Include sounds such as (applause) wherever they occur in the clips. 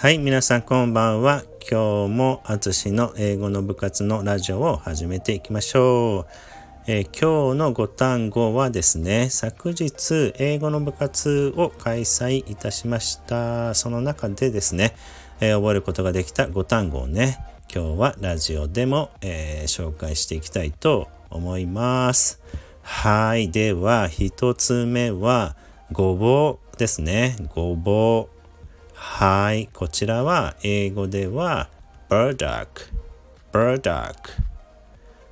はい、皆さんこんばんは。今日もあつしの英語の部活のラジオを始めていきましょう。えー、今日のご単語はですね、昨日英語の部活を開催いたしました。その中でですね、えー、覚えることができた5単語をね、今日はラジオでも、えー、紹介していきたいと思います。はい。では、一つ目は、ごぼうですね。ごぼう。はい。こちらは英語では burdock, burdock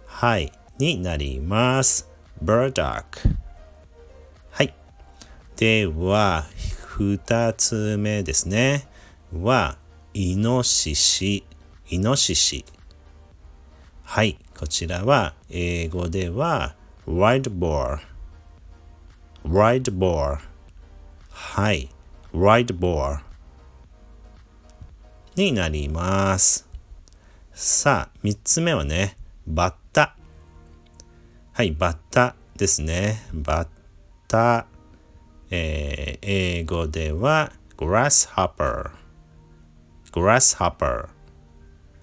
はい。になります。burdock はい。では、二つ目ですね。は、イノシシ、イノシシ。はい。こちらは英語では wild boar, wild boar はい。wild boar になります。さあ、三つ目はね、バッタ。はい、バッタですね。バッタ。えー、英語では grasshopper。grasshopper。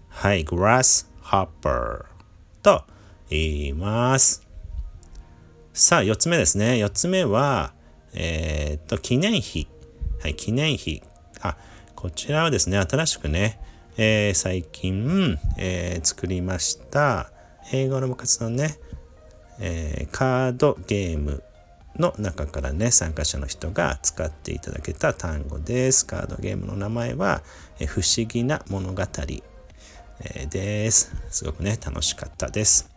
はい、grasshopper と言います。さあ、四つ目ですね。四つ目は、えー、っと、記念碑。はい、記念碑。あ、こちらはですね、新しくね、えー、最近、えー、作りました、英語の部活のね、えー、カードゲームの中からね、参加者の人が使っていただけた単語です。カードゲームの名前は、え不思議な物語、えです。すごくね、楽しかったです。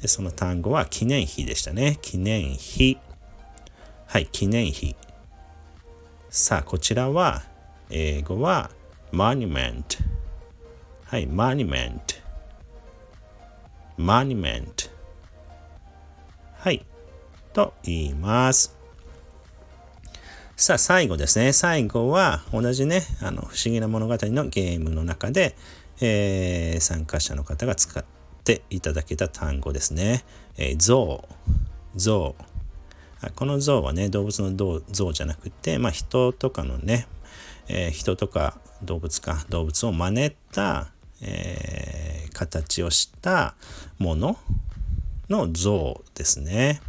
で、その単語は記念碑でしたね。記念碑。はい、記念碑。さあ、こちらは、英語は monument はい monument monument はいと言います。さあ最後ですね。最後は同じねあの不思議な物語のゲームの中で、えー、参加者の方が使っていただけた単語ですね、えー、象象この像はね動物の像じゃなくて、まあ、人とかのねえー、人とか動物か動物を真似た、えー、形をしたものの像ですね。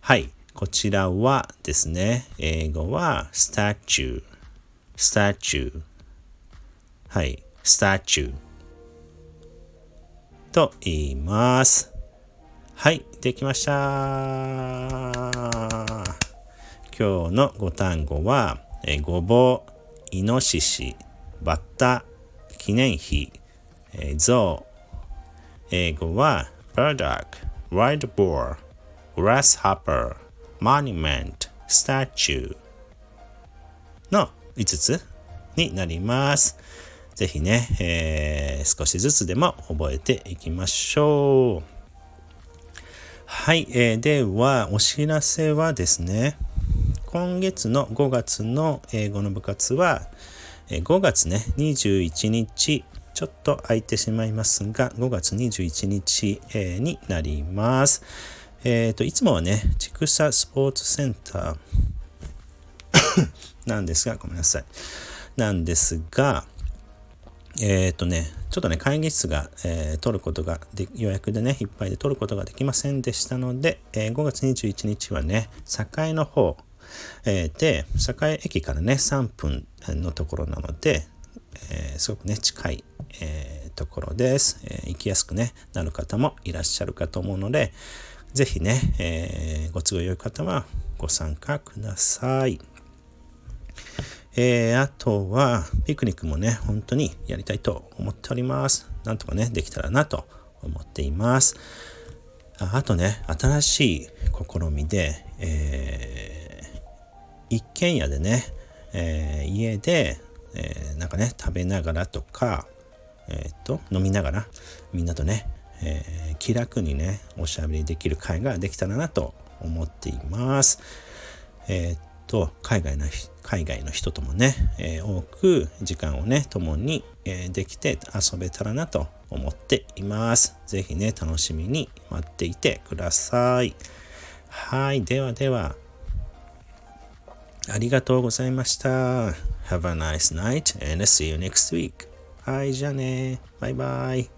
はい。こちらはですね、英語は statue, statue はい、statue と言います。はい、できました。今日のご単語は、えごぼう、イノシシ、バッタ、記念碑、えー、ゾウ。英語は burdock, wild boar, grasshopper, monument, statue の5つになります。ぜひね、えー、少しずつでも覚えていきましょう。はい、えー、ではお知らせはですね、今月の5月の英語の部活は、5月ね、21日、ちょっと空いてしまいますが、5月21日、になります。えっ、ー、と、いつもはね、ちくさスポーツセンター (coughs) なんですが、ごめんなさい。なんですが、えっ、ー、とね、ちょっとね、会議室が、えー、取ることがで、予約でね、いっぱいで取ることができませんでしたので、えー、5月21日はね、境の方、えー、で、栄駅からね、3分のところなので、えー、すごくね、近い、えー、ところです、え。行きやすくね、なる方もいらっしゃるかと思うので、ぜひね、え、ご都合良い方はご参加ください。えー、あとは、ピクニックもね、本当にやりたいと思っております。なんとかね、できたらなと思っています。ああとね、新しい試みで、えー一軒家でね、えー、家で、えー、なんかね、食べながらとか、えっ、と、飲みながら、みんなとね、えー、気楽にね、おしゃべりできる会ができたらなと思っています。えっと、海外の、海外の人ともね、え多く時間をね、共に、えできて遊べたらなと思っています。ぜひね、楽しみに待っていてください。はい。ではでは、ありがとうございました。Have a nice night and see you next week. はい、じゃあね。バイバイ。